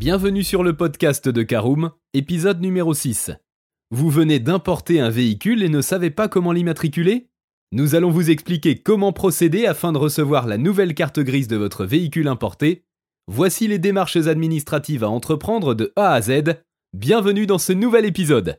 Bienvenue sur le podcast de Caroom, épisode numéro 6. Vous venez d'importer un véhicule et ne savez pas comment l'immatriculer? Nous allons vous expliquer comment procéder afin de recevoir la nouvelle carte grise de votre véhicule importé. Voici les démarches administratives à entreprendre de A à Z. Bienvenue dans ce nouvel épisode.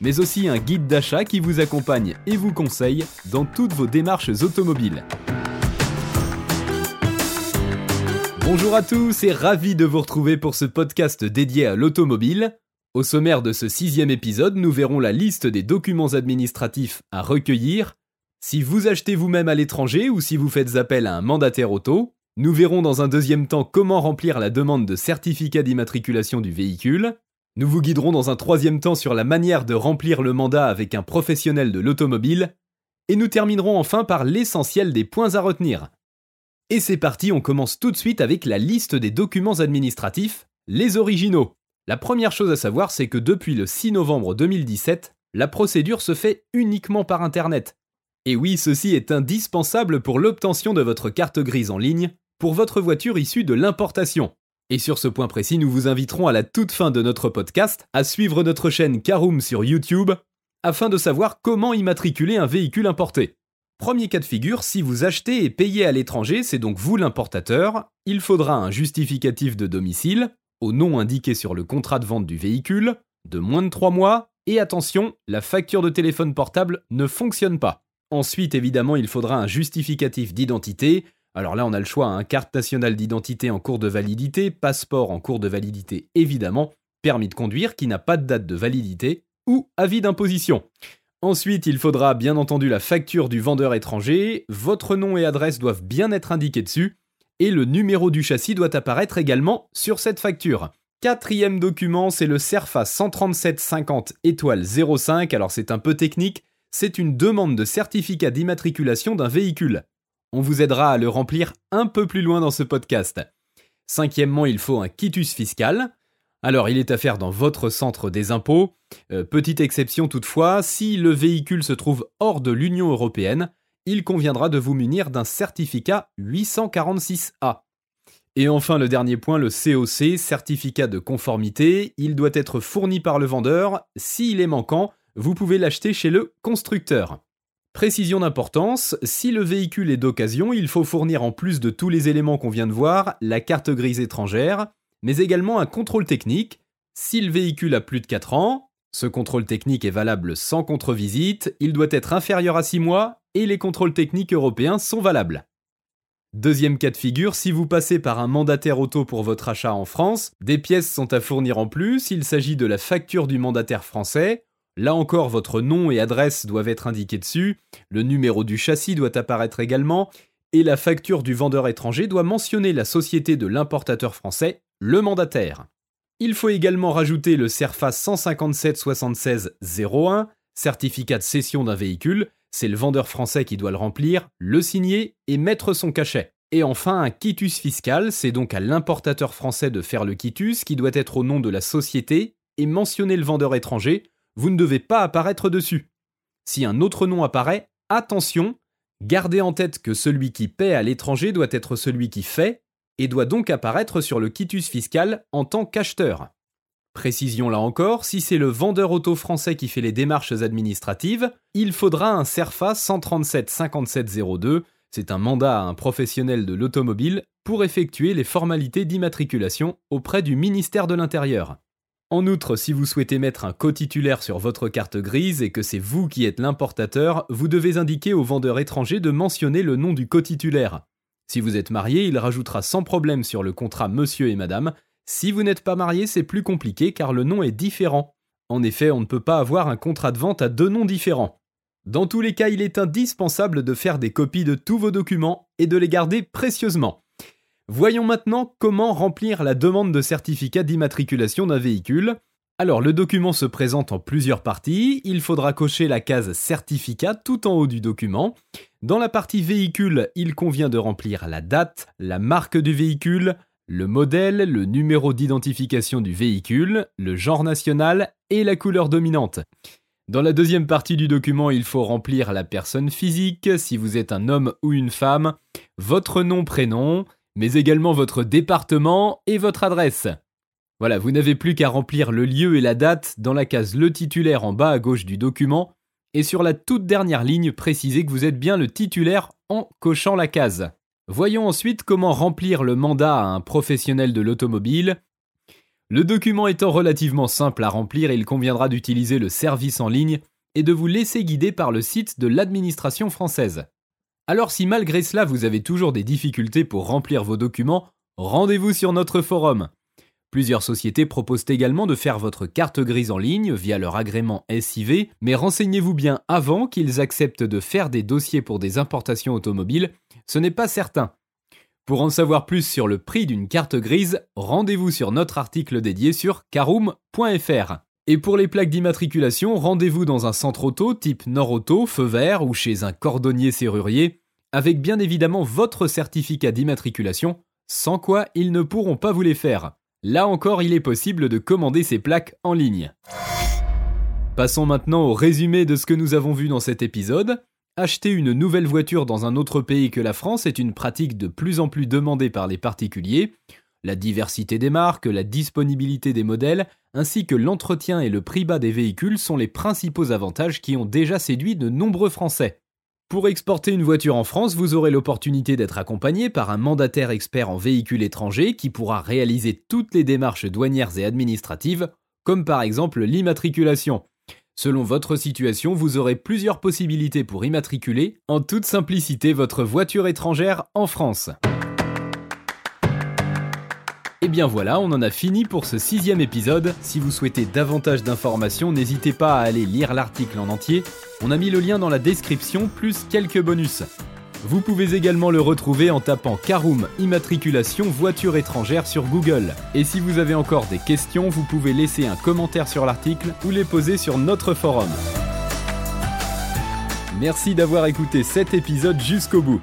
mais aussi un guide d'achat qui vous accompagne et vous conseille dans toutes vos démarches automobiles. Bonjour à tous et ravi de vous retrouver pour ce podcast dédié à l'automobile. Au sommaire de ce sixième épisode, nous verrons la liste des documents administratifs à recueillir. Si vous achetez vous-même à l'étranger ou si vous faites appel à un mandataire auto, nous verrons dans un deuxième temps comment remplir la demande de certificat d'immatriculation du véhicule. Nous vous guiderons dans un troisième temps sur la manière de remplir le mandat avec un professionnel de l'automobile, et nous terminerons enfin par l'essentiel des points à retenir. Et c'est parti, on commence tout de suite avec la liste des documents administratifs, les originaux. La première chose à savoir, c'est que depuis le 6 novembre 2017, la procédure se fait uniquement par Internet. Et oui, ceci est indispensable pour l'obtention de votre carte grise en ligne pour votre voiture issue de l'importation. Et sur ce point précis, nous vous inviterons à la toute fin de notre podcast à suivre notre chaîne Caroom sur YouTube afin de savoir comment immatriculer un véhicule importé. Premier cas de figure, si vous achetez et payez à l'étranger, c'est donc vous l'importateur, il faudra un justificatif de domicile, au nom indiqué sur le contrat de vente du véhicule, de moins de 3 mois, et attention, la facture de téléphone portable ne fonctionne pas. Ensuite, évidemment, il faudra un justificatif d'identité, alors là, on a le choix, hein, carte nationale d'identité en cours de validité, passeport en cours de validité évidemment, permis de conduire qui n'a pas de date de validité, ou avis d'imposition. Ensuite, il faudra bien entendu la facture du vendeur étranger, votre nom et adresse doivent bien être indiqués dessus, et le numéro du châssis doit apparaître également sur cette facture. Quatrième document, c'est le CERFA 13750 étoile 05, alors c'est un peu technique, c'est une demande de certificat d'immatriculation d'un véhicule. On vous aidera à le remplir un peu plus loin dans ce podcast. Cinquièmement, il faut un quitus fiscal. Alors, il est à faire dans votre centre des impôts. Euh, petite exception toutefois, si le véhicule se trouve hors de l'Union européenne, il conviendra de vous munir d'un certificat 846A. Et enfin, le dernier point, le COC, certificat de conformité, il doit être fourni par le vendeur. S'il est manquant, vous pouvez l'acheter chez le constructeur. Précision d'importance, si le véhicule est d'occasion, il faut fournir en plus de tous les éléments qu'on vient de voir, la carte grise étrangère, mais également un contrôle technique. Si le véhicule a plus de 4 ans, ce contrôle technique est valable sans contre-visite, il doit être inférieur à 6 mois, et les contrôles techniques européens sont valables. Deuxième cas de figure, si vous passez par un mandataire auto pour votre achat en France, des pièces sont à fournir en plus, il s'agit de la facture du mandataire français, Là encore, votre nom et adresse doivent être indiqués dessus, le numéro du châssis doit apparaître également, et la facture du vendeur étranger doit mentionner la société de l'importateur français, le mandataire. Il faut également rajouter le CERFA 157 76 01, certificat de cession d'un véhicule, c'est le vendeur français qui doit le remplir, le signer et mettre son cachet. Et enfin, un quitus fiscal, c'est donc à l'importateur français de faire le quitus qui doit être au nom de la société et mentionner le vendeur étranger, vous ne devez pas apparaître dessus. Si un autre nom apparaît, attention, gardez en tête que celui qui paie à l'étranger doit être celui qui fait et doit donc apparaître sur le quitus fiscal en tant qu'acheteur. Précision là encore, si c'est le vendeur auto français qui fait les démarches administratives, il faudra un CERFA 137 5702, c'est un mandat à un professionnel de l'automobile pour effectuer les formalités d'immatriculation auprès du ministère de l'Intérieur. En outre, si vous souhaitez mettre un co-titulaire sur votre carte grise et que c'est vous qui êtes l'importateur, vous devez indiquer au vendeur étranger de mentionner le nom du co-titulaire. Si vous êtes marié, il rajoutera sans problème sur le contrat monsieur et madame. Si vous n'êtes pas marié, c'est plus compliqué car le nom est différent. En effet, on ne peut pas avoir un contrat de vente à deux noms différents. Dans tous les cas, il est indispensable de faire des copies de tous vos documents et de les garder précieusement. Voyons maintenant comment remplir la demande de certificat d'immatriculation d'un véhicule. Alors le document se présente en plusieurs parties, il faudra cocher la case certificat tout en haut du document. Dans la partie véhicule, il convient de remplir la date, la marque du véhicule, le modèle, le numéro d'identification du véhicule, le genre national et la couleur dominante. Dans la deuxième partie du document, il faut remplir la personne physique, si vous êtes un homme ou une femme, votre nom, prénom, mais également votre département et votre adresse. Voilà, vous n'avez plus qu'à remplir le lieu et la date dans la case Le titulaire en bas à gauche du document, et sur la toute dernière ligne, précisez que vous êtes bien le titulaire en cochant la case. Voyons ensuite comment remplir le mandat à un professionnel de l'automobile. Le document étant relativement simple à remplir, il conviendra d'utiliser le service en ligne et de vous laisser guider par le site de l'administration française. Alors si malgré cela vous avez toujours des difficultés pour remplir vos documents, rendez-vous sur notre forum. Plusieurs sociétés proposent également de faire votre carte grise en ligne via leur agrément SIV, mais renseignez-vous bien avant qu'ils acceptent de faire des dossiers pour des importations automobiles, ce n'est pas certain. Pour en savoir plus sur le prix d'une carte grise, rendez-vous sur notre article dédié sur caroom.fr. Et pour les plaques d'immatriculation, rendez-vous dans un centre auto type Nord Auto, Feu Vert ou chez un cordonnier serrurier, avec bien évidemment votre certificat d'immatriculation, sans quoi ils ne pourront pas vous les faire. Là encore, il est possible de commander ces plaques en ligne. Passons maintenant au résumé de ce que nous avons vu dans cet épisode. Acheter une nouvelle voiture dans un autre pays que la France est une pratique de plus en plus demandée par les particuliers. La diversité des marques, la disponibilité des modèles, ainsi que l'entretien et le prix bas des véhicules sont les principaux avantages qui ont déjà séduit de nombreux Français. Pour exporter une voiture en France, vous aurez l'opportunité d'être accompagné par un mandataire expert en véhicules étrangers qui pourra réaliser toutes les démarches douanières et administratives, comme par exemple l'immatriculation. Selon votre situation, vous aurez plusieurs possibilités pour immatriculer en toute simplicité votre voiture étrangère en France. Et bien voilà, on en a fini pour ce sixième épisode. Si vous souhaitez davantage d'informations, n'hésitez pas à aller lire l'article en entier. On a mis le lien dans la description, plus quelques bonus. Vous pouvez également le retrouver en tapant Caroom immatriculation voiture étrangère sur Google. Et si vous avez encore des questions, vous pouvez laisser un commentaire sur l'article ou les poser sur notre forum. Merci d'avoir écouté cet épisode jusqu'au bout.